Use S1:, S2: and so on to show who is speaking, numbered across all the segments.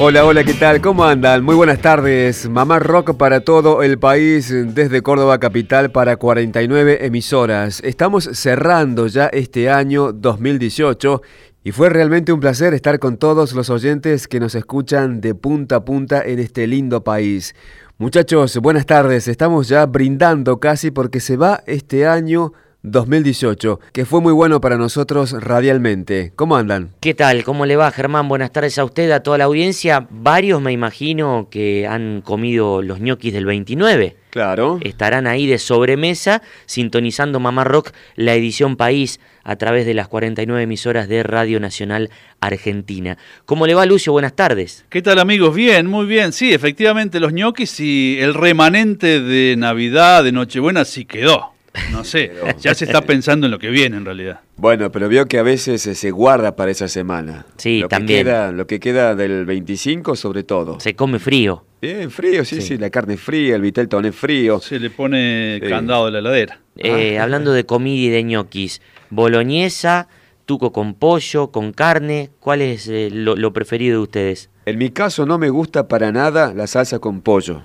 S1: Hola, hola, ¿qué tal? ¿Cómo andan? Muy buenas tardes. Mamá Rock para todo el país, desde Córdoba Capital para 49 emisoras. Estamos cerrando ya este año 2018 y fue realmente un placer estar con todos los oyentes que nos escuchan de punta a punta en este lindo país. Muchachos, buenas tardes. Estamos ya brindando casi porque se va este año 2018, que fue muy bueno para nosotros radialmente. ¿Cómo andan?
S2: ¿Qué tal? ¿Cómo le va, Germán? Buenas tardes a usted, a toda la audiencia. Varios me imagino que han comido los ñoquis del 29.
S1: Claro.
S2: Estarán ahí de sobremesa sintonizando Mamá Rock, la edición País, a través de las 49 emisoras de Radio Nacional Argentina. ¿Cómo le va, Lucio? Buenas tardes.
S3: ¿Qué tal, amigos? Bien, muy bien. Sí, efectivamente, los ñoquis y el remanente de Navidad, de Nochebuena, sí quedó. No sé, ya se está pensando en lo que viene en realidad.
S1: Bueno, pero veo que a veces eh, se guarda para esa semana.
S2: Sí,
S1: lo
S2: también.
S1: Que queda, lo que queda del 25 sobre todo.
S2: Se come frío.
S1: Bien, frío, sí, sí, la carne fría, el vitel toné frío.
S3: Se le pone
S1: Sí.
S3: candado de la heladera.
S2: Eh, Hablando de comida y de ñoquis, boloñesa, tuco con pollo, con carne, ¿cuál es eh, lo, lo preferido de ustedes?
S1: En mi caso no me gusta para nada la salsa con pollo.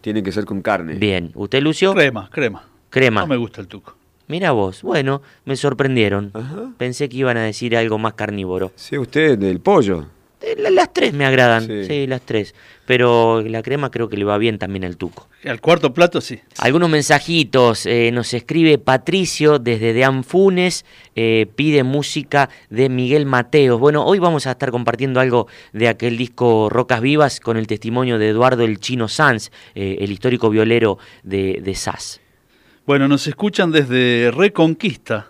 S1: Tiene que ser con carne.
S2: Bien, ¿usted, Lucio?
S3: Crema, crema.
S2: Crema.
S3: No me gusta el tuco.
S2: Mira vos, bueno, me sorprendieron.
S1: Ajá.
S2: Pensé que iban a decir algo más carnívoro.
S1: Sí, usted del pollo.
S2: Eh, la- Las tres me agradan,
S1: Sí.
S2: sí. las tres. Pero la crema creo que le va bien también al tuco.
S3: Al cuarto plato sí.
S2: Algunos mensajitos. eh, nos escribe Patricio desde Dean Funes. eh, pide música de Miguel Mateos. Bueno, hoy vamos a estar compartiendo algo de aquel disco Rocas Vivas con el testimonio de Eduardo el Chino Sanz, eh, el histórico violero de, de SAS.
S3: Bueno, nos escuchan desde Reconquista,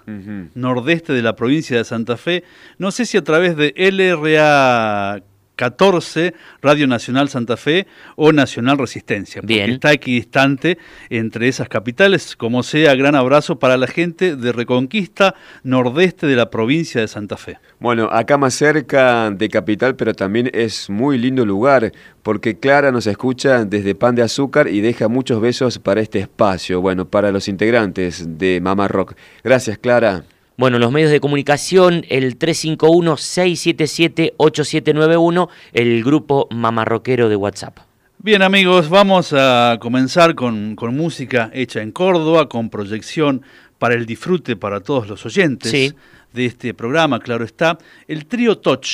S3: nordeste de la provincia de Santa Fe. No sé si a través de LRA 14, Radio Nacional Santa Fe o Nacional Resistencia, porque
S2: Bien.
S3: está equidistante entre esas capitales. Como sea, gran abrazo para la gente de Reconquista, nordeste de la provincia de Santa Fe.
S1: Bueno, acá más cerca de Capital, pero también es muy lindo lugar, porque Clara nos escucha desde Pan de Azúcar y deja muchos besos para este espacio, bueno, para los integrantes de Mama Rock. Gracias, Clara.
S2: Bueno, los medios de comunicación, el 351-677-8791, el grupo mamarroquero de WhatsApp.
S3: Bien amigos, vamos a comenzar con, con música hecha en Córdoba, con proyección para el disfrute para todos los oyentes
S2: Sí.
S3: de este programa, claro está, el trío Toch,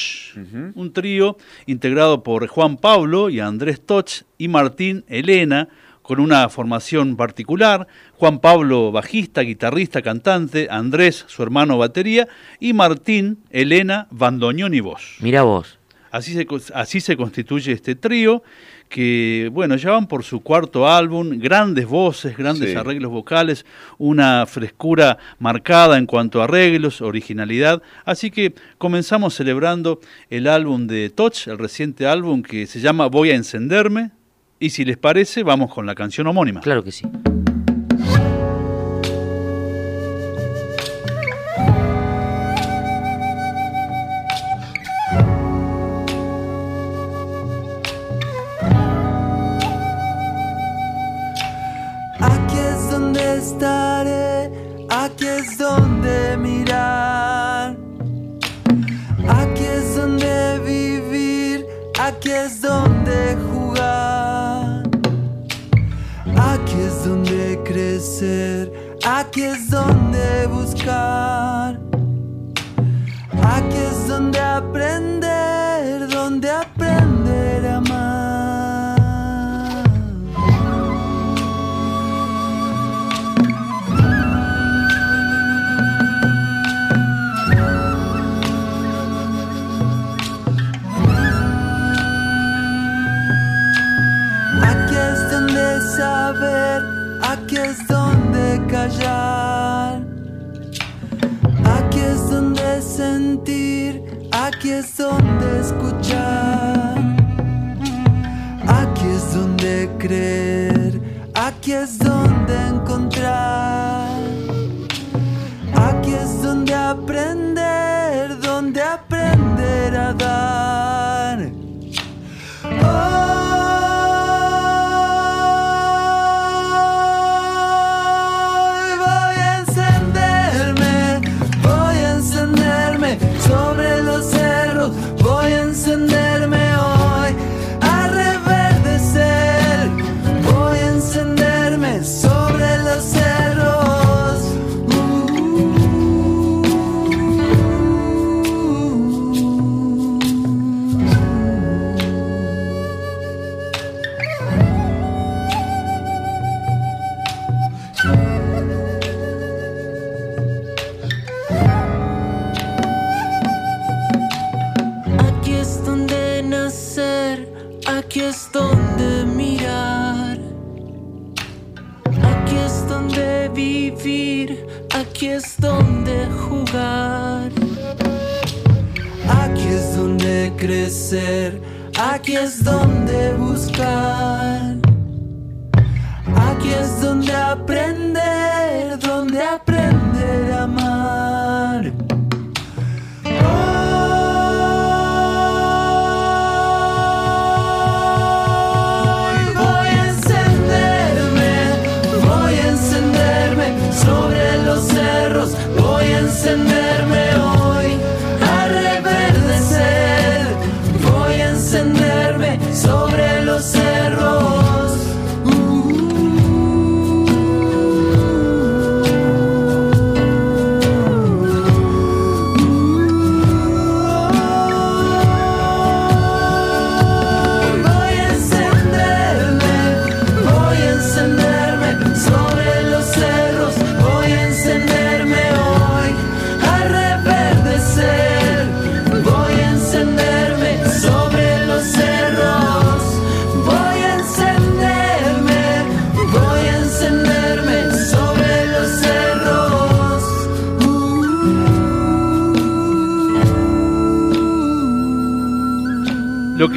S3: un trío integrado por Juan Pablo y Andrés Toch y Martín Elena, con una formación particular, Juan Pablo bajista, guitarrista, cantante, Andrés su hermano batería y Martín Elena bandoneón y voz.
S2: Mira vos.
S3: Así se, así se constituye este trío que, bueno, ya van por su cuarto álbum, grandes voces, grandes
S1: Sí.
S3: arreglos vocales, una frescura marcada en cuanto a arreglos, originalidad. Así que comenzamos celebrando el álbum de Toch, el reciente álbum que se llama Voy a encenderme. Y si les parece, vamos con la canción homónima.
S2: Claro que sí.
S4: Aquí es donde estaré, aquí es donde mirar. Aquí es donde buscar. Aquí es donde aprender, donde aprender es donde buscar. Aquí es donde aprender, donde aprender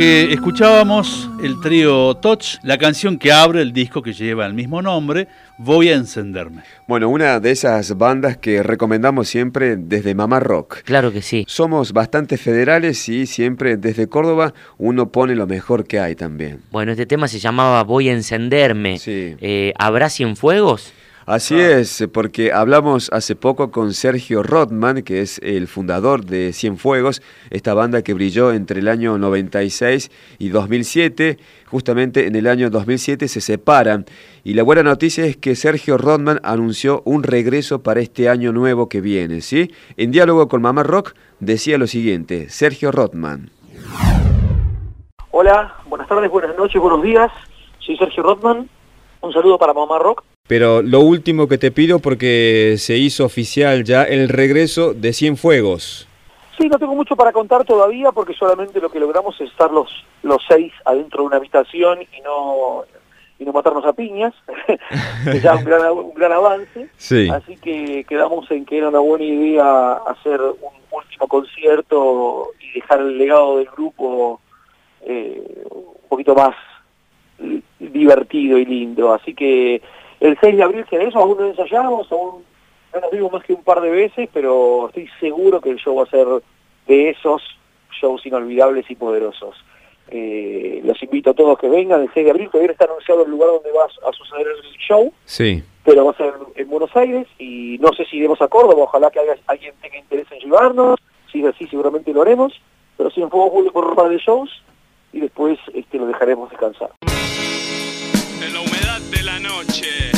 S3: que escuchábamos, el trío Touch, la canción que abre el disco que lleva el mismo nombre, Voy a encenderme.
S1: Bueno, una de esas bandas que recomendamos siempre desde Mamá Rock.
S2: Claro que sí.
S1: Somos bastante federales y siempre desde Córdoba uno pone lo mejor que hay también.
S2: Bueno, este tema se llamaba Voy a encenderme.
S1: Sí.
S2: Eh, ¿Habrá Cienfuegos?
S1: Así es, porque hablamos hace poco con Sergio Rothman, que es el fundador de Cienfuegos, esta banda que brilló entre el año 96 y 2007. Justamente en el año 2007 se separan. Y la buena noticia es que Sergio Rothman anunció un regreso para este año nuevo que viene. ¿sí? En diálogo con Mamá Rock decía lo siguiente, Sergio Rothman.
S5: Hola, buenas tardes, buenas noches, buenos días. Soy Sergio Rothman. Un saludo para Mamá Rock.
S1: Pero lo último que te pido porque se hizo oficial ya el regreso de Cienfuegos.
S5: Sí, no tengo mucho para contar todavía porque solamente lo que logramos es estar los, los seis adentro de una habitación y no y no matarnos a piñas, que ya un gran, un gran avance.
S1: Sí.
S5: Así que quedamos en que era una buena idea hacer un último concierto y dejar el legado del grupo eh, un poquito más divertido y lindo. Así que el 6 de abril que eso, aún no ensayamos, aún no nos vimos más que un par de veces, pero estoy seguro que el show va a ser de esos shows inolvidables y poderosos. Eh, los invito a todos que vengan el 6 de abril, todavía está anunciado el lugar donde va a suceder el show,
S1: Sí.
S5: pero va a ser en Buenos Aires y no sé si iremos a Córdoba, ojalá que haya, alguien tenga interés en llevarnos, si es así seguramente lo haremos, pero si en fuego público por un par de shows y después este, lo dejaremos descansar.
S6: De la noche,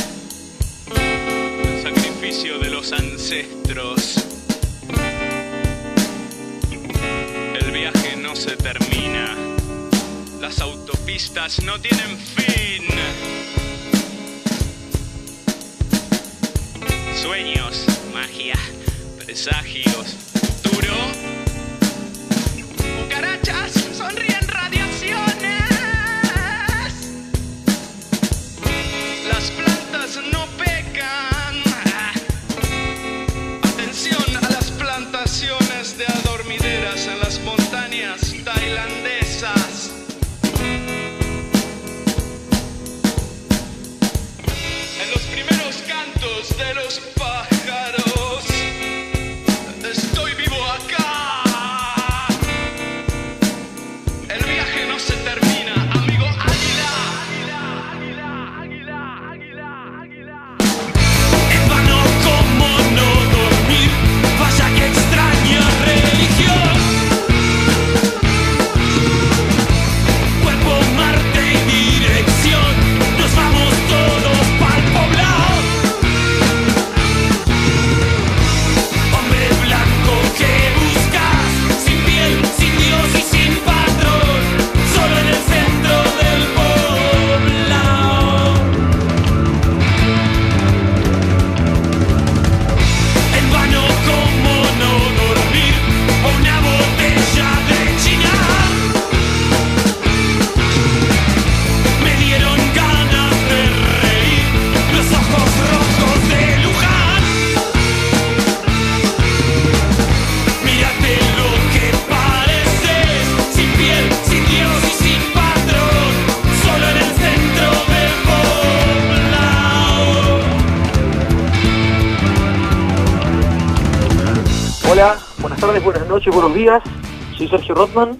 S6: el sacrificio de los ancestros. El viaje no se termina, las autopistas no tienen fin. Sueños, magia, presagios,
S5: tardes, buenas noches, buenos días. Soy Sergio Rothman.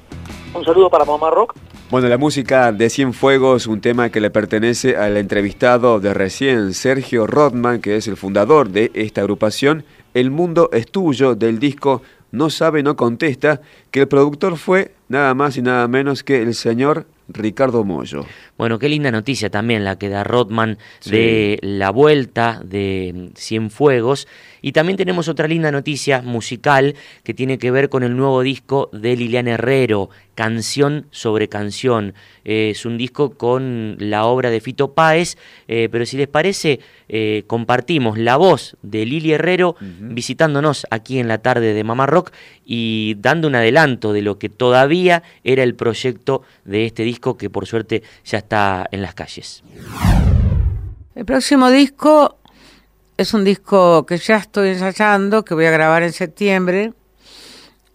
S5: Un saludo para Mamá Rock.
S1: Bueno, la música de Cienfuegos, un tema que le pertenece al entrevistado de recién, Sergio Rothman, que es el fundador de esta agrupación. El mundo es tuyo del disco No sabe, no contesta, que el productor fue nada más y nada menos que el señor Ricardo Mollo.
S2: Bueno, qué linda noticia también la que da Rothman de la vuelta de Cienfuegos. Y también tenemos otra linda noticia musical que tiene que ver con el nuevo disco de Liliana Herrero, Canción sobre Canción. Eh, es un disco con la obra de Fito Páez, eh, pero si les parece, eh, compartimos la voz de Lili Herrero visitándonos aquí en la tarde de Mamá Rock y dando un adelanto de lo que todavía era el proyecto de este disco que por suerte ya está en las calles.
S7: El próximo disco es un disco que ya estoy ensayando, que voy a grabar en septiembre,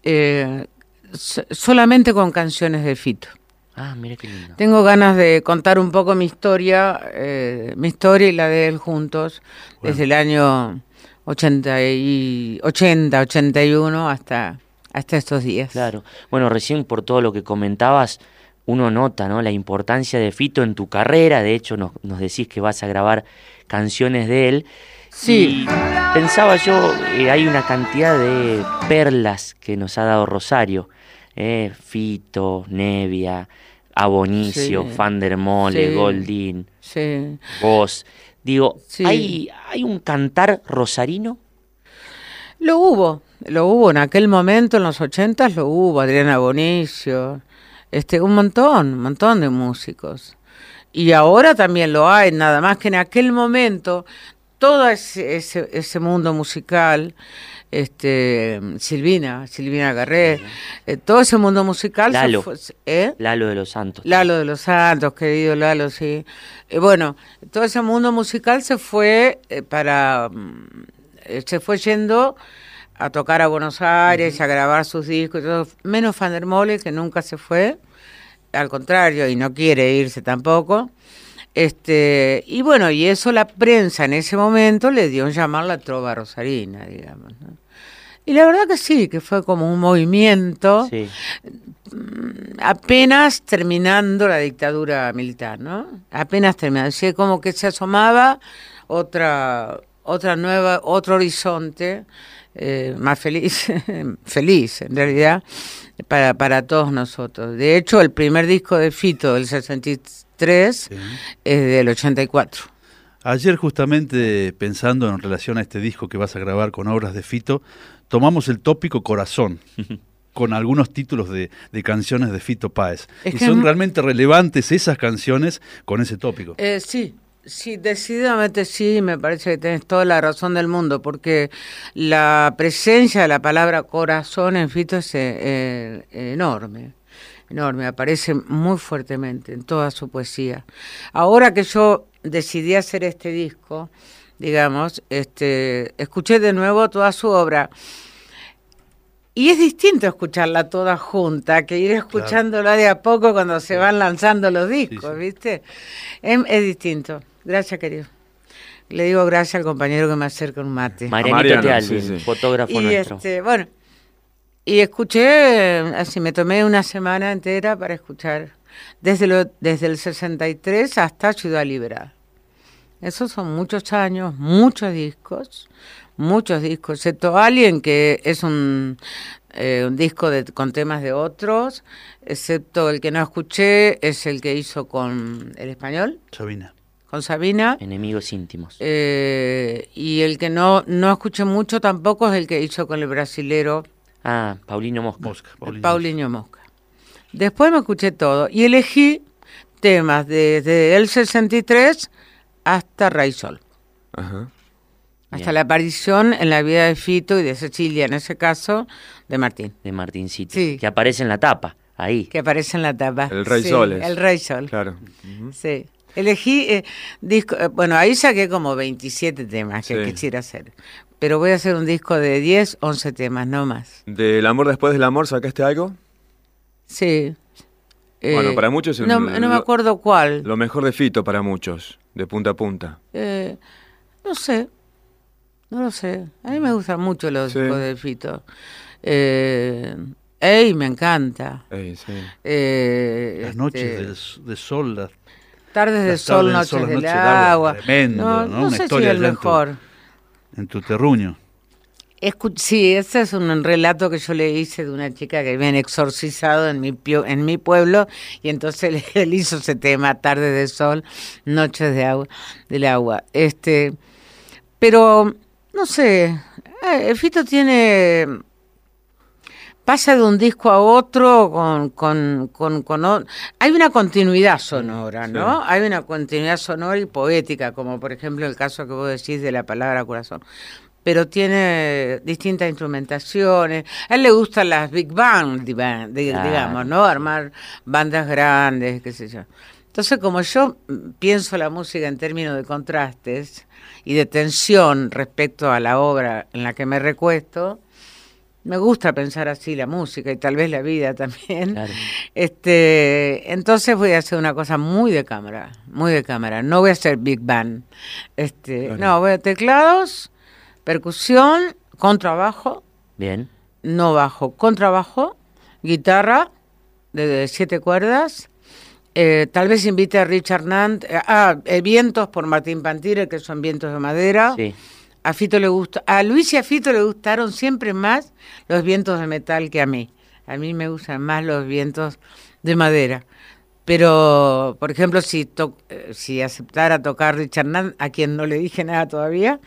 S7: eh, so- solamente con canciones de Fito.
S2: Ah, mira qué lindo.
S7: Tengo ganas de contar un poco mi historia, eh, mi historia y la de él juntos, desde el año 80, y, 80 81 hasta, hasta estos días.
S2: Claro. Bueno, recién por todo lo que comentabas, uno nota ¿no? la importancia de Fito en tu carrera. De hecho, nos, nos decís que vas a grabar canciones de él.
S7: Sí.
S2: Y pensaba yo, eh, hay una cantidad de perlas que nos ha dado Rosario. eh, Fito, Nevia, Abonicio,
S7: Sí.
S2: Van der Mole,
S7: Sí.
S2: Goldín,
S7: Sí.
S2: vos. Digo. ¿hay, ¿hay un cantar rosarino?
S7: Lo hubo, lo hubo en aquel momento, en los ochentas lo hubo, Adriana Bonicio, este, un montón, un montón de músicos. Y ahora también lo hay, nada más que en aquel momento, todo ese, ese, ese mundo musical, este, Silvina, Silvina Garré, eh, todo ese mundo musical
S2: Lalo.
S7: fue- ¿eh?
S2: Lalo de los Santos.
S7: Lalo de los Santos, querido Lalo, sí. Eh, bueno, todo ese mundo musical se fue eh, para. mm, se fue yendo a tocar a Buenos Aires, a grabar sus discos, y todo, menos Van der Mole, que nunca se fue, al contrario, y no quiere irse tampoco. Este, y bueno, y eso la prensa en ese momento le dio en llamar la trova rosarina, digamos. ¿no? Y la verdad que sí, que fue como un movimiento
S2: Sí.
S7: apenas terminando la dictadura militar, ¿no? Apenas terminando, así como que se asomaba otra otra nueva otro horizonte eh, más feliz, feliz en realidad para para todos nosotros. De hecho, el primer disco de Fito del 63 es del 84.
S3: Ayer justamente pensando en relación a este disco que vas a grabar con obras de Fito, tomamos el tópico Corazón, con algunos títulos de, de canciones de Fito Páez.
S7: Es
S3: y son realmente relevantes esas canciones con ese tópico.
S7: Eh, sí, sí, decididamente sí, me parece que tenés toda la razón del mundo, porque la presencia de la palabra corazón en Fito es eh, eh, enorme, enorme, aparece muy fuertemente en toda su poesía. Ahora que yo decidí hacer este disco, digamos, este, escuché de nuevo toda su obra. Y es distinto escucharla toda junta que ir escuchándola de a poco cuando se van lanzando los discos, ¿viste? Es, es distinto. Gracias, querido. Le digo gracias al compañero que me acerca un mate.
S2: Marianito
S1: Mariano,
S2: Tealvin,
S1: sí, sí.
S2: fotógrafo
S7: y
S2: nuestro.
S7: este, bueno, y escuché, así me tomé una semana entera para escuchar, desde, lo, desde el 63 hasta Ciudad Liberada. Esos son muchos años, muchos discos, muchos discos, excepto Alien, que es un, eh, un disco de, con temas de otros, excepto el que no escuché, es el que hizo con el español,
S3: Sabina.
S7: con Sabina.
S2: Enemigos íntimos.
S7: Eh, y el que no, no escuché mucho tampoco es el que hizo con el brasilero
S2: Ah, Paulino Mosca.
S3: Mosca,
S7: el
S3: Paulinho.
S7: Paulinho Mosca. Después me escuché todo y elegí temas desde el 63 hasta Raizol,
S1: Ajá.
S7: Hasta
S2: Bien.
S7: la aparición en la vida de Fito y de Cecilia, en ese caso, de Martín,
S2: de Martincito,
S7: Sí.
S2: que aparece en la tapa, ahí.
S7: que aparece en la tapa.
S1: El Rey
S7: Sí,
S1: Sol es.
S7: El Rey Sol.
S1: Claro.
S7: Sí. Elegí eh, disco, eh, bueno, ahí saqué como 27 temas que
S1: Sí.
S7: quisiera hacer. Pero voy a hacer un disco de 10, 11 temas, no más.
S1: ¿Del amor después del amor sacaste algo?
S7: Sí.
S1: Bueno,
S7: Eh,
S1: para muchos el-
S7: No, no me acuerdo cuál.
S1: Lo mejor de Fito para muchos, de punta a punta.
S7: Eh, no sé. No lo sé. A mí me gustan mucho los
S1: Sí.
S7: discos de Fito. Eh, ey, me encanta.
S1: Ey, sí.
S7: Eh,
S3: Las
S7: este,
S3: noches de, de sol, las
S7: Tardes de
S3: las
S7: sol,
S3: tardes
S7: noches
S3: sol,
S7: del
S3: noches del agua,
S7: agua.
S3: tremendo,
S7: no,
S3: ¿no?
S7: no
S3: Una
S7: sé si
S3: historia
S7: el
S3: allá en tu-
S7: mejor.
S3: en tu terruño.
S7: Escu- sí, ese es un relato que yo le hice de una chica que habían exorcizado en mi, pio- en mi pueblo y entonces él, él hizo ese tema, Tardes de Sol, Noches de agua, del agua. Este, pero, no sé, eh, Fito tiene... Pasa de un disco a otro con... con, con, con hay una continuidad sonora, ¿no? Hay una continuidad sonora y poética, como por ejemplo el caso que vos decís de la palabra corazón pero tiene distintas instrumentaciones. A él le gustan las big band, digamos, ¿no? Armar bandas grandes, qué sé yo. Entonces, como yo pienso la música en términos de contrastes y de tensión respecto a la obra en la que me recuesto, me gusta pensar así la música y tal vez la vida también.
S2: Claro.
S7: Este, entonces voy a hacer una cosa muy de cámara, muy de cámara. No voy a hacer big band. Este,
S1: Claro.
S7: no, voy a teclados, percusión, contrabajo,
S2: Bien.
S7: no bajo, contrabajo, guitarra de, de siete cuerdas. Eh, tal vez invite a Richard Nant, eh, ah, eh, vientos por Martín Pantire, que son vientos de madera.
S2: Sí.
S7: A Fito le gusta, a Luis y a Fito le gustaron siempre más los vientos de metal que a mí. A mí me gustan más los vientos de madera. Pero, por ejemplo, si to- eh, si aceptara tocar Richard Nant, a quien no le dije nada todavía,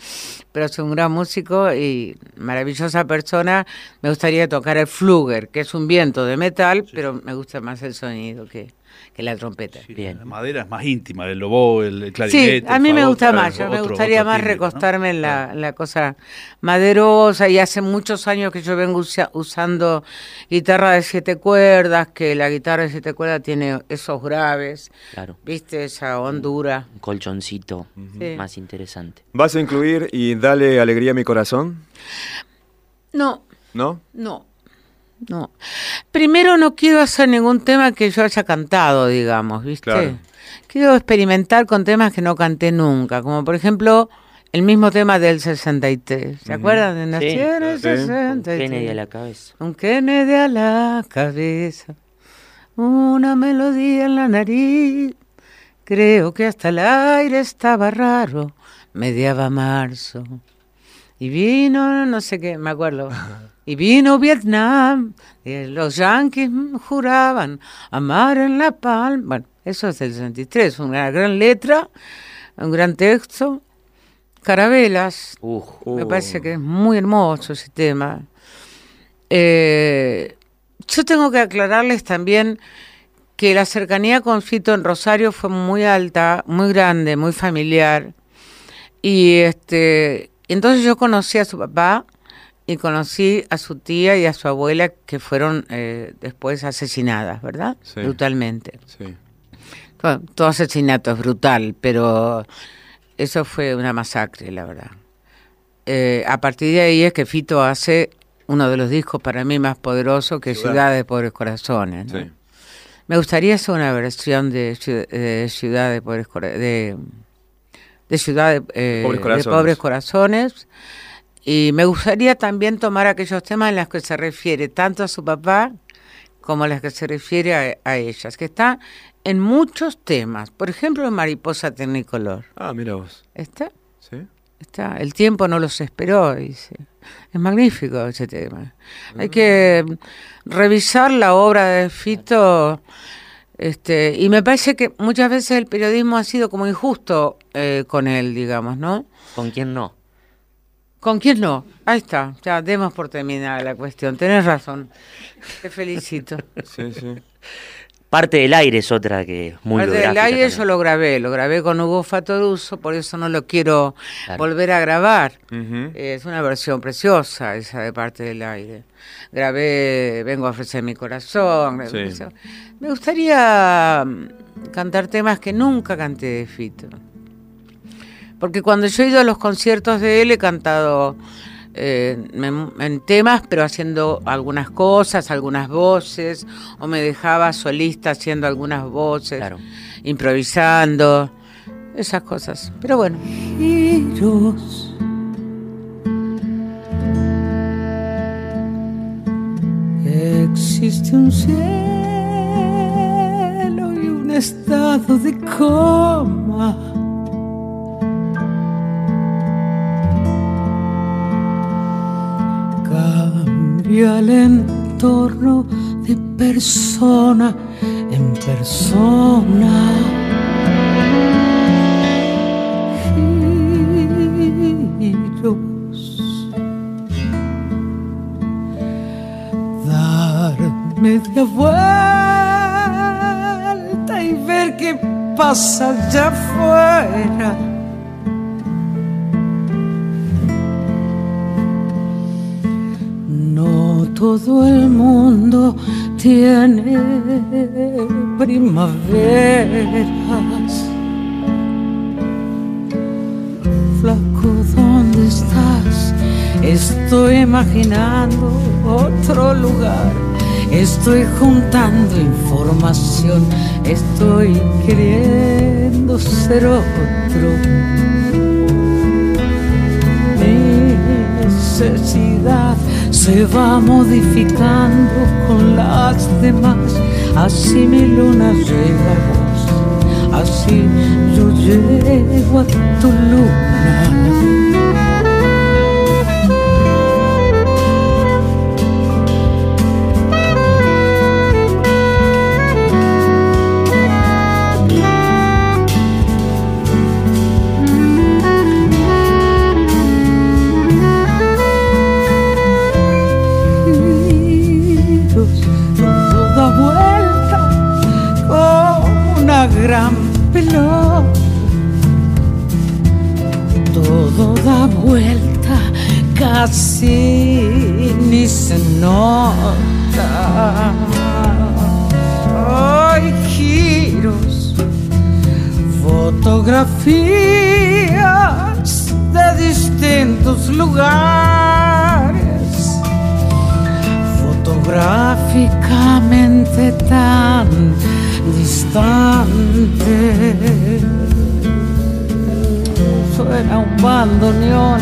S7: pero es un gran músico y maravillosa persona, me gustaría tocar el Fluger, que es un viento de metal, pero me gusta más el sonido que, que la trompeta.
S3: Sí,
S2: Bien.
S3: La madera es más íntima, el lobo, el, el clarinete.
S7: Sí, a mí me gusta más, yo me gustaría
S3: otro
S7: más
S3: timbre, ¿no?
S7: recostarme en la, en la cosa maderosa y hace muchos años que yo vengo usa- usando guitarra de siete cuerdas, que la guitarra de siete cuerdas tiene esos graves,
S2: Claro.
S7: viste, esa hondura.
S2: Un colchoncito
S7: Sí.
S2: más interesante.
S1: ¿Vas a incluir y dale alegría a mi corazón?
S7: No,
S1: ¿No?
S7: no, no. Primero no quiero hacer ningún tema que yo haya cantado, digamos, viste.
S1: Claro.
S7: Quiero experimentar con temas que no canté nunca, como por ejemplo el mismo tema del 63. ¿Se acuerdan de Nací en el
S1: Sí.
S7: 63?
S2: Kennedy a la cabeza.
S7: Un Kennedy a la cabeza, una melodía en la nariz. Creo que hasta el aire estaba raro, mediaba marzo. Y vino, no sé qué, me acuerdo. Y vino Vietnam, y los yanquis mm, juraban amar en la palma. Bueno, eso es del 63, una gran letra, un gran texto. Carabelas,
S2: Uh,
S7: me parece que es muy hermoso ese tema. Eh, yo tengo que aclararles también que la cercanía con Fito en Rosario fue muy alta, muy grande, muy familiar. Y este, entonces yo conocí a su papá y conocí a su tía y a su abuela que fueron eh, después asesinadas, ¿verdad?
S1: Sí.
S7: Brutalmente.
S1: Sí.
S7: Bueno, todo asesinato es brutal, pero eso fue una masacre, la verdad. Eh, a partir de ahí es que Fito hace uno de los discos para mí más poderosos que
S1: Ciudad.
S7: Ciudad de Pobres Corazones. ¿no?
S1: Sí.
S7: Me gustaría hacer una versión de, Ciu- de Ciudad de Pobres de, de Ciudad de, eh,
S1: Pobres
S7: de. Pobres Corazones. Y me gustaría también tomar aquellos temas en los que se refiere tanto a su papá como a los que se refiere a, a ellas, que está en muchos temas. Por ejemplo, en Mariposa Tecnicolor.
S1: Ah, mira vos.
S7: ¿Está?
S1: ¿Sí?
S7: Está. El tiempo no los esperó, dice. Es magnífico ese tema. Hay que revisar la obra de Fito. Este, y me parece que muchas veces el periodismo ha sido como injusto eh, con él, digamos, ¿no?
S2: ¿Con quién no?
S7: ¿Con quién no? Ahí está, ya demos por terminada la cuestión. Tenés razón. Te felicito.
S1: Sí, sí.
S2: Parte del aire es otra que muy
S7: Parte del aire
S2: también.
S7: yo lo grabé, lo grabé con Hugo Fatoruso, por eso no lo quiero
S2: Claro.
S7: volver a grabar. Es una versión preciosa esa de parte del aire. Grabé Vengo a ofrecer mi corazón.
S1: Sí.
S7: Me gustaría mm, cantar temas que nunca canté de Fito. Porque cuando yo he ido a los conciertos de él he cantado eh, en, en temas, pero haciendo algunas cosas, algunas voces, o me dejaba solista haciendo algunas voces,
S2: Claro.
S7: improvisando, esas cosas. Pero bueno. Giros
S8: existe un cielo y un estado de coma. Cambia el entorno de persona en persona. media vuelta y ver qué pasa allá afuera. Todo el mundo tiene primaveras. Flaco, ¿dónde estás? Estoy imaginando otro lugar Estoy juntando información, estoy queriendo ser otro. Necesidad se va modificando con las demás, así mi luna llega a vos, así yo llego a tu luna. Gran pelota. Todo da vuelta, casi ni se nota. Hay giros, fotografías de distintos lugares, fotográficamente tan distante. Suena un bandoneón,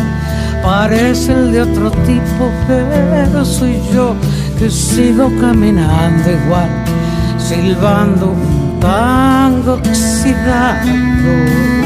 S8: parece el de otro tipo, pero soy yo que sigo caminando igual, silbando un tango oxidado.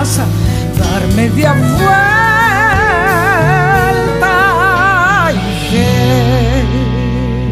S8: Dar media vuelta.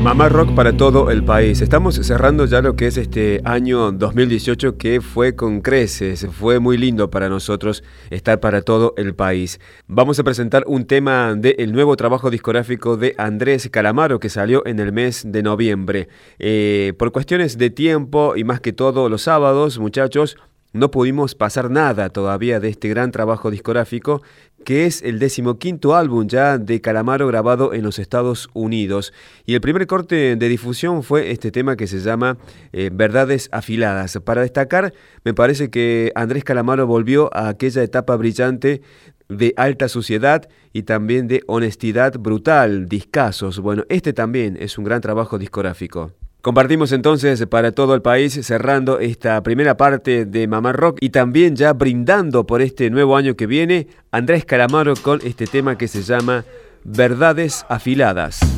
S1: Mamá Rock para todo el país. Estamos cerrando ya lo que es este año 2018 que fue con creces, fue muy lindo para nosotros estar para todo el país. Vamos a presentar un tema del nuevo trabajo discográfico de Andrés Calamaro que salió en el mes de noviembre. Eh, por cuestiones de tiempo y más que todo los sábados, muchachos, no pudimos pasar nada todavía de este gran trabajo discográfico, que es el decimoquinto álbum ya de Calamaro grabado en los Estados Unidos. Y el primer corte de difusión fue este tema que se llama eh, Verdades Afiladas. Para destacar, me parece que Andrés Calamaro volvió a aquella etapa brillante de alta suciedad y también de honestidad brutal, discasos. Bueno, este también es un gran trabajo discográfico. Compartimos entonces para todo el país cerrando esta primera parte de Mamá Rock y también ya brindando por este nuevo año que viene Andrés Calamaro con este tema que se llama Verdades Afiladas.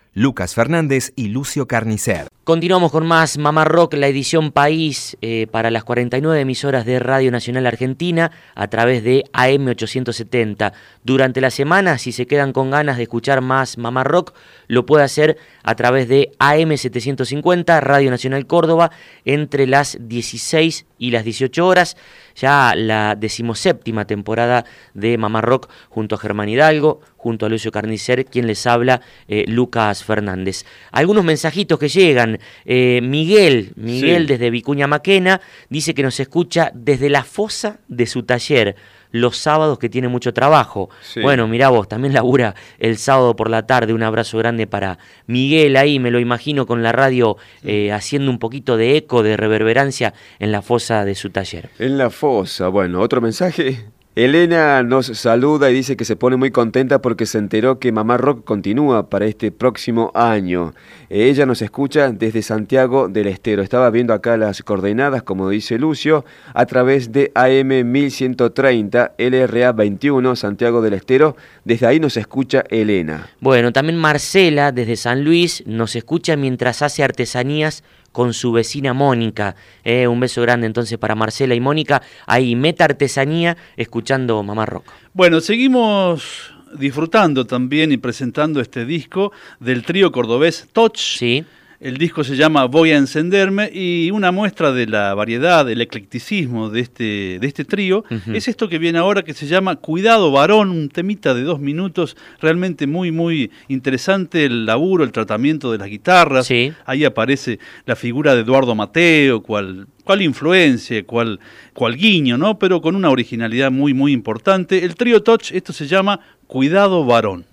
S9: Lucas Fernández y Lucio Carnicer.
S2: Continuamos con más Mamá Rock, la edición País eh, para las 49 emisoras de Radio Nacional Argentina a través de AM870. Durante la semana, si se quedan con ganas de escuchar más Mamá Rock, lo puede hacer a través de AM750, Radio Nacional Córdoba, entre las 16 y las 18 horas. Ya la decimoséptima temporada de Mamá Rock junto a Germán Hidalgo, junto a Lucio Carnicer, quien les habla, eh, Lucas Fernández. Algunos mensajitos que llegan. Eh, Miguel, Miguel desde Vicuña Maquena, dice que nos escucha desde la fosa de su taller los sábados que tiene mucho trabajo. Bueno, mirá vos, también labura el sábado por la tarde. Un abrazo grande para Miguel ahí, me lo imagino con la radio eh, haciendo un poquito de eco, de reverberancia en la fosa de su taller.
S1: En la fosa, bueno, otro mensaje. Elena nos saluda y dice que se pone muy contenta porque se enteró que Mamá Rock continúa para este próximo año. Ella nos escucha desde Santiago del Estero. Estaba viendo acá las coordenadas, como dice Lucio, a través de AM 1130, LRA 21, Santiago del Estero. Desde ahí nos escucha Elena.
S2: Bueno, también Marcela desde San Luis nos escucha mientras hace artesanías con su vecina Mónica. Eh, un beso grande entonces para Marcela y Mónica. Ahí, Meta Artesanía, escuchando Mamá Rock.
S3: Bueno, seguimos disfrutando también y presentando este disco del trío cordobés Touch.
S2: Sí.
S3: El disco se llama Voy a encenderme y una muestra de la variedad, el eclecticismo de este, de este trío es esto que viene ahora que se llama Cuidado varón, un temita de dos minutos, realmente muy, muy interesante el laburo, el tratamiento de las guitarras. Ahí aparece la figura de Eduardo Mateo, cual, cual influencia, cual, cual guiño, ¿no? Pero con una originalidad muy, muy importante. El trío Touch, esto se llama Cuidado varón.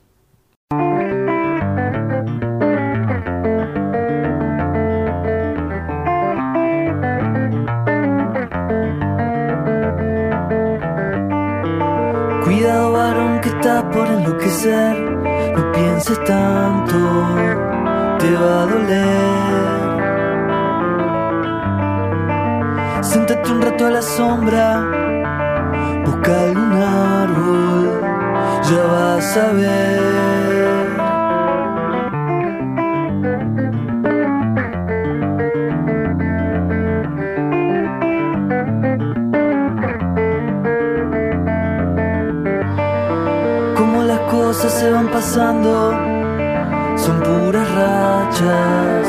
S4: Por enloquecer, no pienses tanto, te va a doler. Siéntate un rato a la sombra, busca algún árbol, ya vas a ver. Se van pasando, son puras rachas,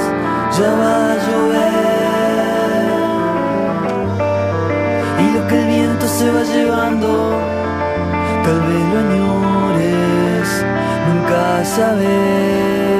S4: ya va a llover. Y lo que el viento se va llevando, tal vez lo añores, nunca sabes.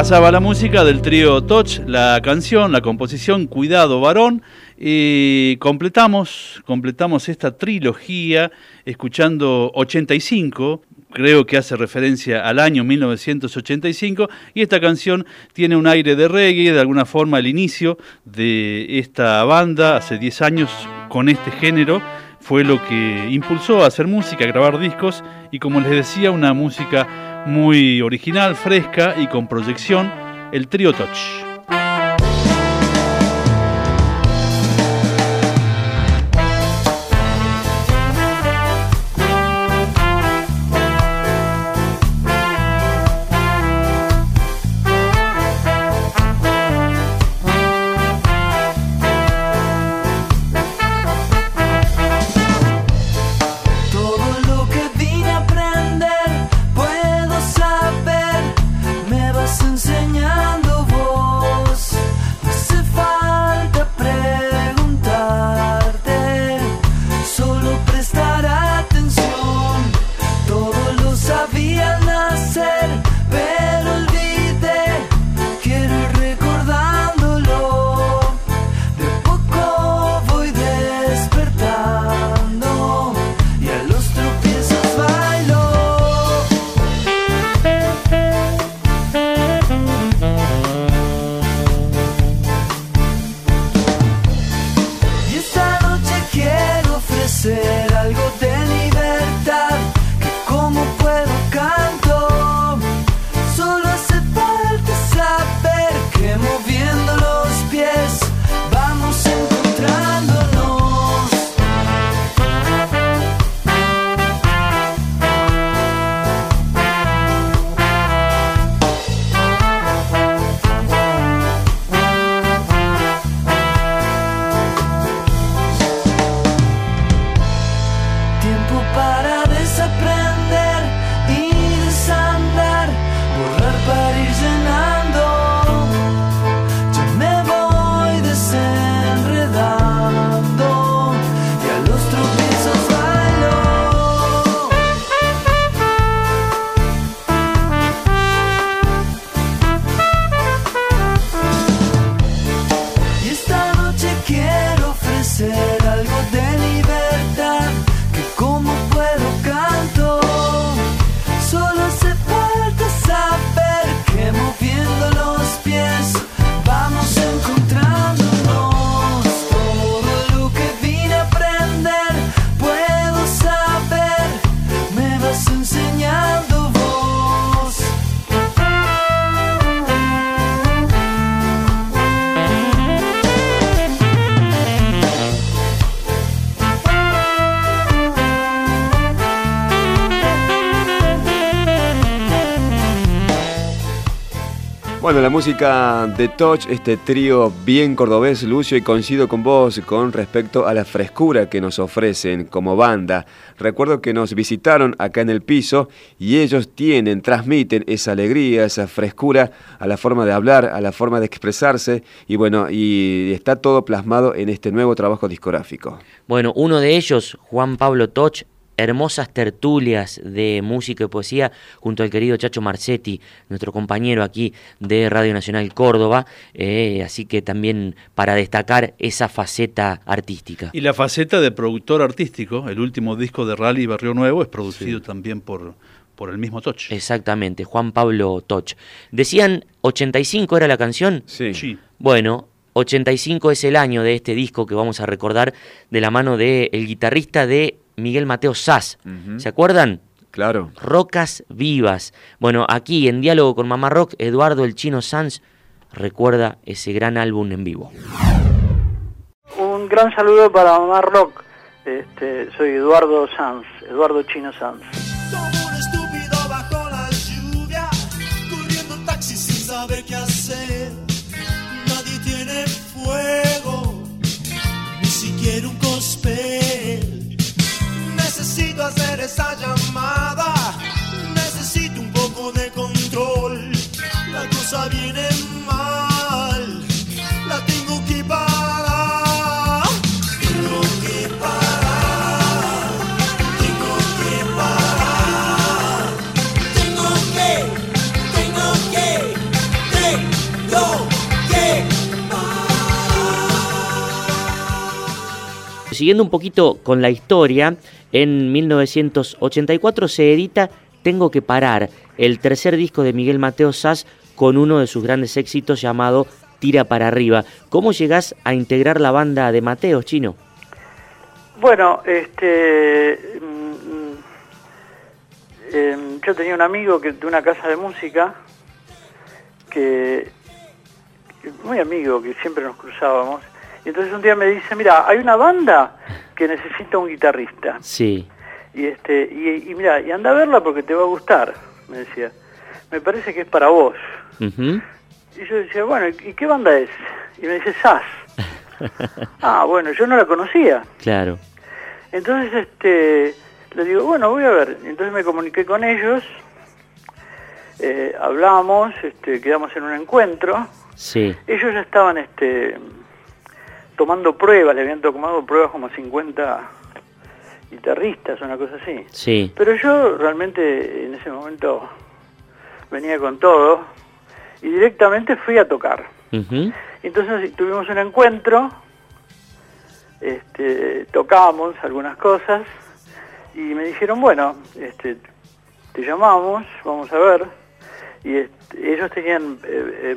S3: Pasaba la música del trío Touch, la canción, la composición Cuidado Varón y completamos, completamos esta trilogía escuchando 85, creo que hace referencia al año 1985 y esta canción tiene un aire de reggae, de alguna forma el inicio de esta banda hace 10 años con este género fue lo que impulsó a hacer música, a grabar discos y como les decía una música muy original, fresca y con proyección, el trío Touch.
S1: Bueno, la música de Touch, este trío bien cordobés, Lucio, y coincido con vos con respecto a la frescura que nos ofrecen como banda. Recuerdo que nos visitaron acá en el piso y ellos tienen, transmiten esa alegría, esa frescura a la forma de hablar, a la forma de expresarse y bueno, y está todo plasmado en este nuevo trabajo discográfico.
S2: Bueno, uno de ellos, Juan Pablo Touch, hermosas tertulias de música y poesía junto al querido Chacho Marcetti, nuestro compañero aquí de Radio Nacional Córdoba, eh, así que también para destacar esa faceta artística.
S3: Y la faceta de productor artístico, el último disco de Rally Barrio Nuevo es producido también por, por el mismo Toch.
S2: Exactamente, Juan Pablo Toch. Decían 85 era la canción.
S1: Sí.
S3: Sí.
S2: Bueno, 85 es el año de este disco que vamos a recordar de la mano del el guitarrista de Miguel Mateo Sass. ¿Se acuerdan?
S1: Claro.
S2: Rocas Vivas. Bueno, aquí en diálogo con Mamá Rock, Eduardo el Chino Sanz recuerda ese gran álbum en vivo.
S10: Un gran saludo para Mamá Rock. Este, soy Eduardo Sanz, Eduardo Chino Sanz.
S11: Como un estúpido bajo la lluvia, corriendo un taxi sin saber qué hacer. Nadie tiene fuego, ni siquiera un cospel. Hacer esa llamada, necesito un poco de control. La cosa viene mal, la tengo que parar. Tengo que parar, tengo que parar. Tengo que, tengo que, tengo que
S2: Siguiendo un poquito con la historia, en 1984 se edita Tengo que parar, el tercer disco de Miguel Mateo Sass con uno de sus grandes éxitos llamado Tira para arriba. ¿Cómo llegás a integrar la banda de Mateos, Chino?
S10: Bueno, este, mm, mm, em, yo tenía un amigo que de una casa de música que muy amigo que siempre nos cruzábamos y entonces un día me dice mira hay una banda que necesita un guitarrista
S2: Sí,
S10: y este y, y mira y anda a verla porque te va a gustar me decía me parece que es para vos
S2: Ujú.
S10: y yo decía bueno y qué banda es y me dice Sass ah bueno yo no la conocía
S2: claro.
S10: entonces, este, le digo, bueno, voy a ver. Entonces me comuniqué con ellos, eh, hablamos, este, quedamos en un encuentro.
S2: Sí,
S10: Ellos ya estaban este, tomando pruebas, le habían tomado pruebas como 50 guitarristas, una cosa así.
S2: sí.
S10: Pero yo realmente en ese momento venía con todo y directamente fui a tocar. Entonces tuvimos un encuentro, este, tocamos algunas cosas y me dijeron, bueno, este, te llamamos, vamos a ver. Y este, ellos tenían eh, eh,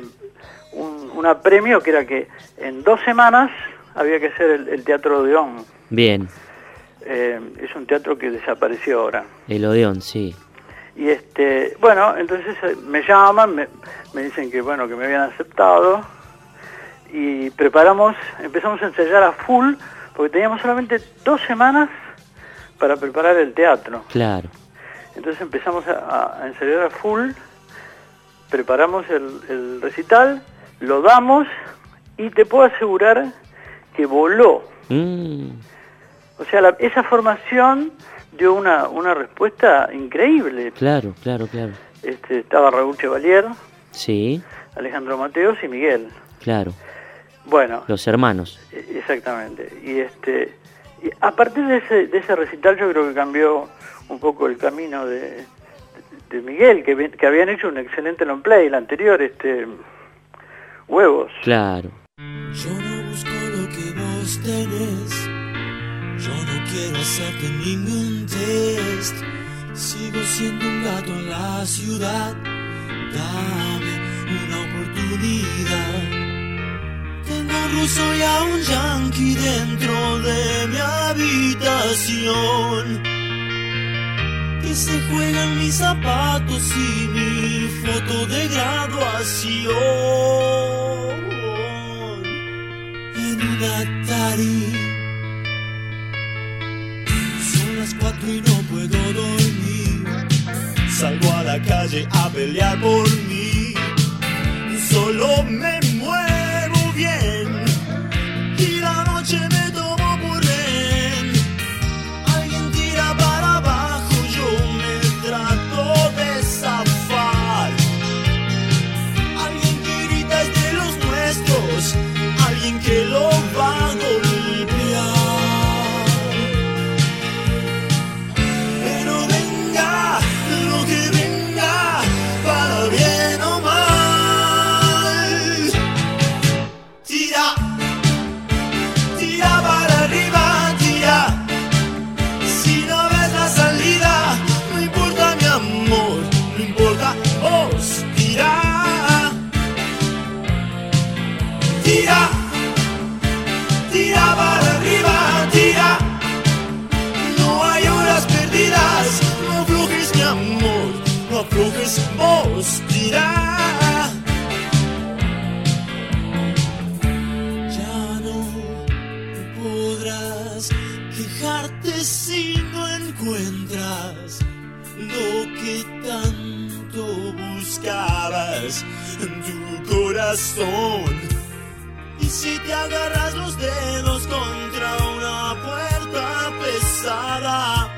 S10: un una premio que era que en dos semanas había que hacer el, el Teatro Odeón.
S2: Bien,
S10: Eh, es un teatro que desapareció ahora.
S2: el Odeón, sí.
S10: Y este, bueno, entonces eh, me llaman, me, me dicen que bueno, que me habían aceptado y preparamos, empezamos a ensayar a full porque teníamos solamente dos semanas para preparar el teatro.
S2: Claro.
S10: Entonces empezamos a, a ensayar a full, preparamos el, el recital, lo damos y te puedo asegurar que voló.
S2: Mm,
S10: O sea, la- esa formación dio una, una respuesta increíble.
S2: claro, claro, claro.
S10: Este, estaba Raúl Chevalier,
S2: Sí,
S10: Alejandro Mateos y Miguel.
S2: claro.
S10: Bueno,
S2: Los hermanos.
S10: e- exactamente. Y este y a partir de ese, de ese recital yo creo que cambió un poco el camino de, de Miguel, que, que habían hecho un excelente long play, el anterior, este Huevos.
S2: Claro.
S11: Yo tenés. Yo no quiero hacerte ningún test. Sigo siendo un gato en la ciudad. Dame una oportunidad. Tengo un ruso y a un yankee dentro de mi habitación. Que se juegan mis zapatos y mi foto de graduación Son las cuatro y no puedo dormir. Salgo a la calle a pelear por mí. solo me muevo bien corazón. Y si te agarras los dedos contra una puerta pesada,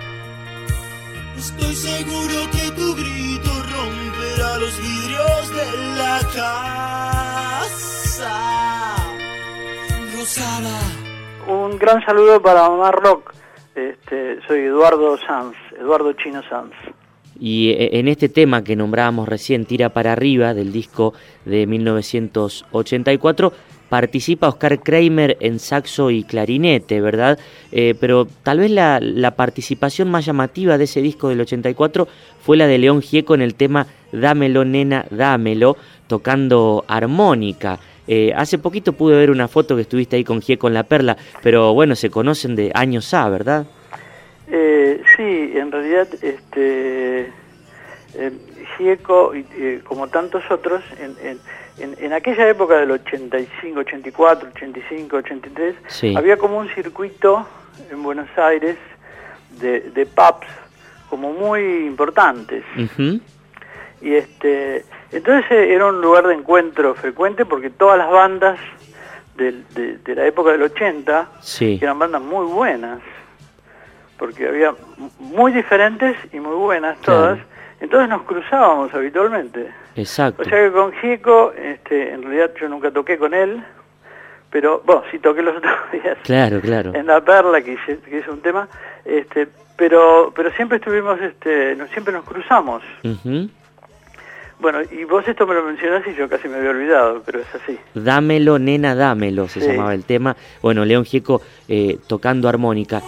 S11: estoy seguro que tu grito romperá los vidrios de la casa. Rosada.
S10: Un gran saludo para Mamá Rock. Este, soy Eduardo Sanz, Eduardo Chino Sanz.
S2: Y eh, en este tema que nombrábamos recién, Tira para arriba, del disco de 1984, participa Oscar Kramer en saxo y clarinete, ¿verdad? Eh, pero tal vez la, participación más llamativa de ese disco del 84 fue la de León Gieco en el tema Dámelo, nena, dámelo, tocando armónica. Eh, hace poquito pude ver una foto que estuviste ahí con Gieco en La Perla, pero bueno, se conocen de años A, ¿verdad?
S10: Eh, sí, en realidad, este, eh, Gieco, eh, como tantos otros, en, en, en, en aquella época del 85, 84, 85, 83,
S2: Sí.
S10: había como un circuito en Buenos Aires de, de pubs como muy importantes. Y este, entonces eh, era un lugar de encuentro frecuente porque todas las bandas del- de, de la época del 80
S2: Sí.
S10: eran bandas muy buenas, porque había muy diferentes y muy buenas todas, entonces nos cruzábamos habitualmente.
S2: Exacto.
S10: O sea que con Gieco, este, en realidad yo nunca toqué con él, pero, bueno, sí toqué los otros días
S2: Claro, claro.
S10: en La Perla, que hice, que hice un tema, este, pero, pero siempre estuvimos, este, nos- siempre nos cruzamos.
S2: Ujú.
S10: Bueno, y vos esto me lo mencionás y yo casi me había olvidado, pero es así.
S2: Dámelo, nena, dámelo, se
S10: Sí.
S2: llamaba el tema. Bueno, León Gieco eh, tocando armónica.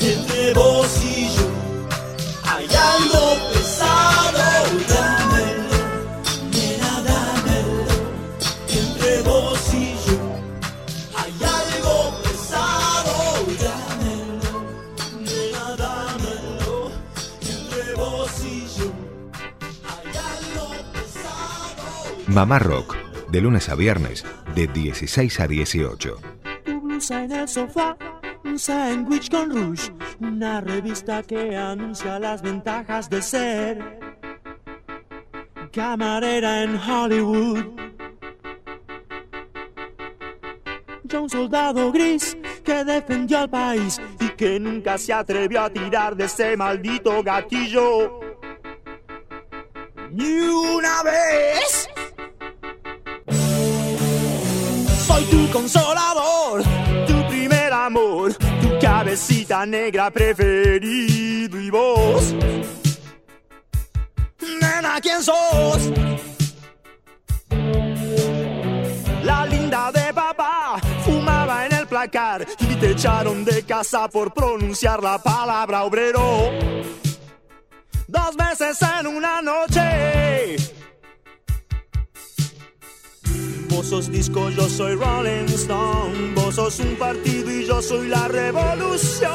S11: Entre vos y yo hay algo pesado. Dámelo, nena, dámelo. Entre vos y yo hay algo pesado, dámelo, nena, dámelo. Entre vos y yo hay algo pesado.
S12: Mamá Rock, de lunes a viernes, de 16 a 18.
S11: Tu blusa en el sofá, un sándwich con rouge, una revista que anuncia las ventajas de ser camarera en Hollywood. Yo un soldado gris que defendió al país y que nunca se atrevió a tirar de ese maldito gatillo. Ni una vez. Soy tu consolador, cabecita negra preferido y vos. Nena, ¿quién sos? La linda de papá fumaba en el placar y te echaron de casa por pronunciar la palabra obrero. Dos veces en una noche. Vos sos disco, yo soy Rolling Stone. Vos sos un partido y yo soy la revolución.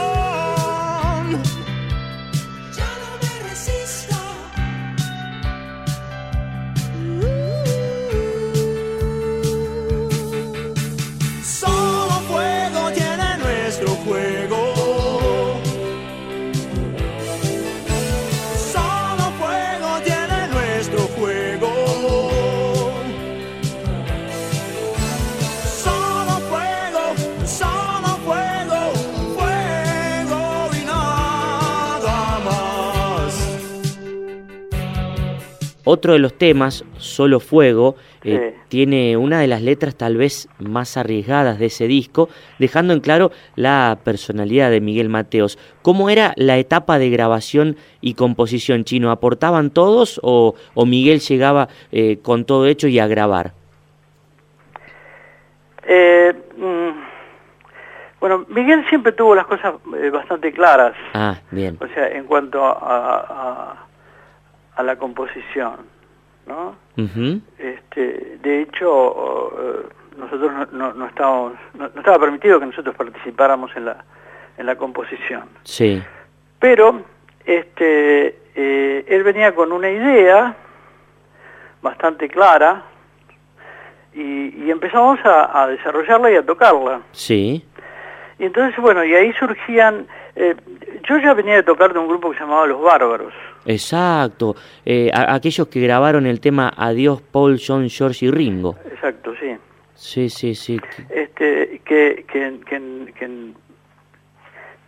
S2: Otro de los temas, Solo Fuego, eh,
S10: Sí.
S2: tiene una de las letras tal vez más arriesgadas de ese disco, dejando en claro la personalidad de Miguel Mateos. ¿Cómo era la etapa de grabación y composición chino? ¿Aportaban todos o, o Miguel llegaba eh, con todo hecho y a grabar?
S10: Eh, mm, bueno, Miguel siempre tuvo las cosas eh, bastante claras,
S2: Ah, bien.
S10: o sea, en cuanto a, a- a la composición, ¿no? Este, de hecho, eh, nosotros no, no- no estábamos, no, no estaba permitido que nosotros participáramos en la, en la composición.
S2: Sí,
S10: Pero este, eh, él venía con una idea bastante clara y, y empezamos a, a desarrollarla y a tocarla.
S2: sí.
S10: Y entonces, bueno, y ahí surgían... eh, yo ya venía de tocar de un grupo que se llamaba Los Bárbaros.
S2: Exacto. Eh, a- aquellos que grabaron el tema Adiós Paul, John, George y Ringo.
S10: Exacto, sí.
S2: Sí, sí, sí.
S10: Este, que, que, que en, que en,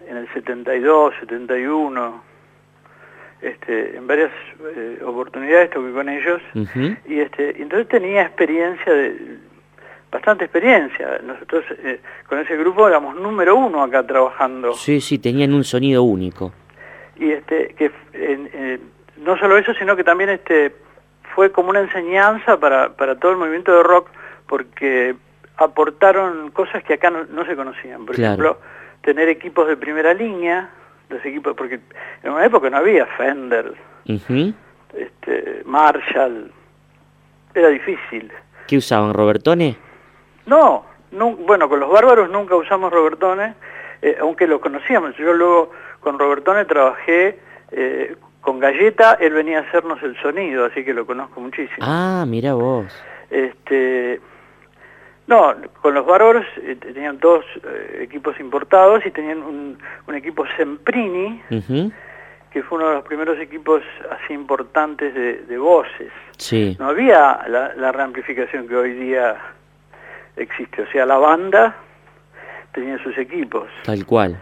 S10: en el 72, 71, este, en varias eh, oportunidades toqué con ellos
S2: Ujú.
S10: y este entonces tenía experiencia de bastante experiencia nosotros eh, con ese grupo éramos número uno acá trabajando
S2: Sí, sí, tenían un sonido único.
S10: y este que en- eh, no solo eso sino que también este fue como una enseñanza para, para todo el movimiento de rock porque aportaron cosas que acá no, no se conocían por
S2: Claro.
S10: ejemplo tener equipos de primera línea los equipos porque en una época no había Fender este Marshall era difícil
S2: ¿Qué usaban, Robertone?
S10: No, nu- bueno, con los bárbaros nunca usamos Robertone, eh, aunque lo conocíamos. Yo luego con Robertone trabajé eh, con Galleta, él venía a hacernos el sonido, así que lo conozco muchísimo.
S2: Ah, mira vos.
S10: Este, no, con los bárbaros eh, tenían dos eh, equipos importados y tenían un, un equipo Semprini, que fue uno de los primeros equipos así importantes de, de voces.
S2: Sí,
S10: No había la, la reamplificación que hoy día existe, o sea, la banda tenía sus equipos
S2: tal cual.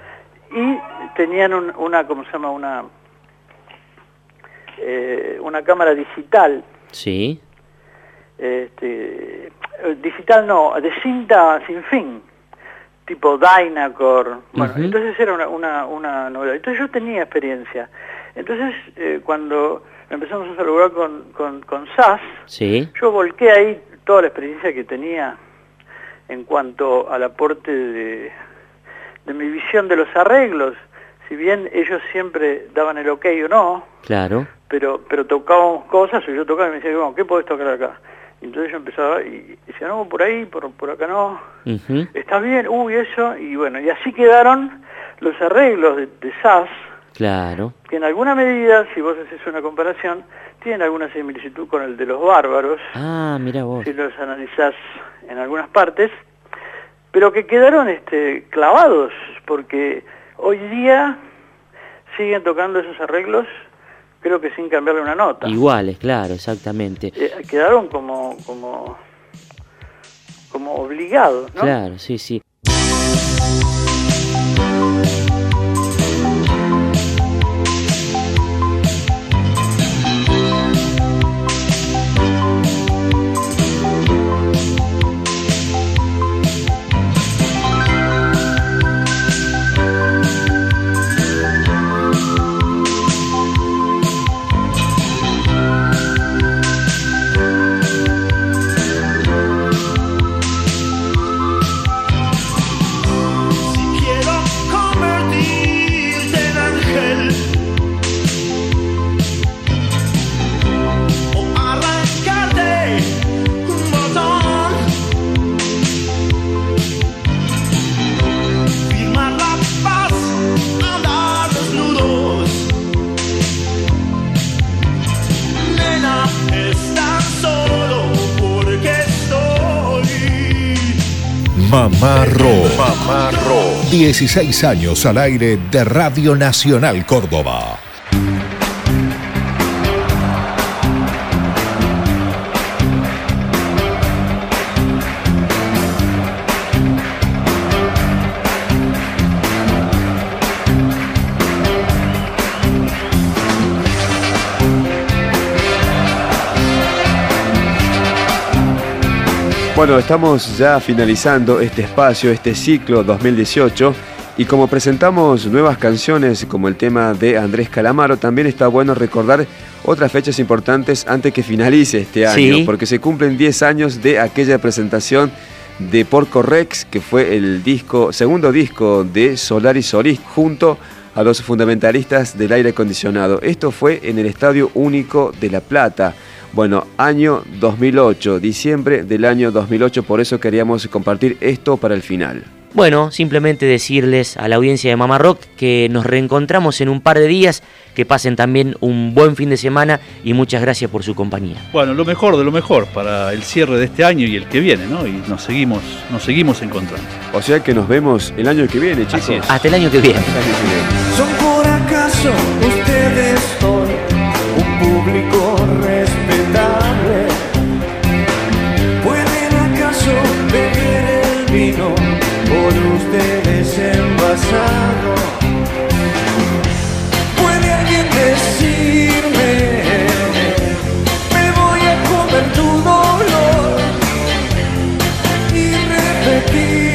S10: y tenían un- una, ¿cómo se llama? Una, eh, una cámara digital,
S2: Sí,
S10: este, digital no, de cinta sin fin, tipo Dynacore, bueno, entonces era una, una, una novedad. Entonces yo tenía experiencia. Entonces, eh, cuando empezamos a saludar con, con, con SAS,
S2: sí.
S10: yo volqué ahí toda la experiencia que tenía en cuanto al aporte de, de mi visión de los arreglos. Si bien ellos siempre daban el ok o no,
S2: Claro.
S10: pero pero tocábamos cosas, o yo tocaba y me decía, bueno, ¿qué podés tocar acá? Y entonces yo empezaba y decía, no, por ahí, por, por acá no.
S2: Ujú.
S10: ¿Está bien? Uy, eso. Y bueno, y así quedaron los arreglos de, de SAS,
S2: Claro.
S10: que en alguna medida, si vos haces una comparación, tienen alguna similitud con el de los bárbaros
S2: Ah, mira vos.
S10: si los analizás en algunas partes, pero que quedaron este, clavados, porque hoy día siguen tocando esos arreglos, creo que sin cambiarle una nota.
S2: Iguales, claro, exactamente.
S10: Eh, quedaron como, como, como obligados, ¿no?
S2: Claro, sí, sí.
S12: 16 años al aire de Radio Nacional Córdoba.
S1: Bueno, estamos ya finalizando este espacio, este ciclo 2018. Y como presentamos nuevas canciones como el tema de Andrés Calamaro, también está bueno recordar otras fechas importantes antes que finalice este año,
S2: Sí.
S1: porque se cumplen 10 años de aquella presentación de Porco Rex, que fue el disco, segundo disco de Solar y Solís, junto a los fundamentalistas del aire acondicionado. Esto fue en el Estadio Único de La Plata. Bueno, año 2008, diciembre del año 2008, por eso queríamos compartir esto para el final.
S2: Bueno, simplemente decirles a la audiencia de Mamá Rock que nos reencontramos en un par de días, que pasen también un buen fin de semana y muchas gracias por su compañía.
S3: Bueno, lo mejor de lo mejor para el cierre de este año y el que viene, ¿no? Y nos seguimos, nos seguimos encontrando.
S1: O sea que nos vemos el año que viene, chicos.
S3: Así es.
S2: Hasta el año que viene.
S1: Hasta el año que viene.
S4: ¿Son por acaso
S9: be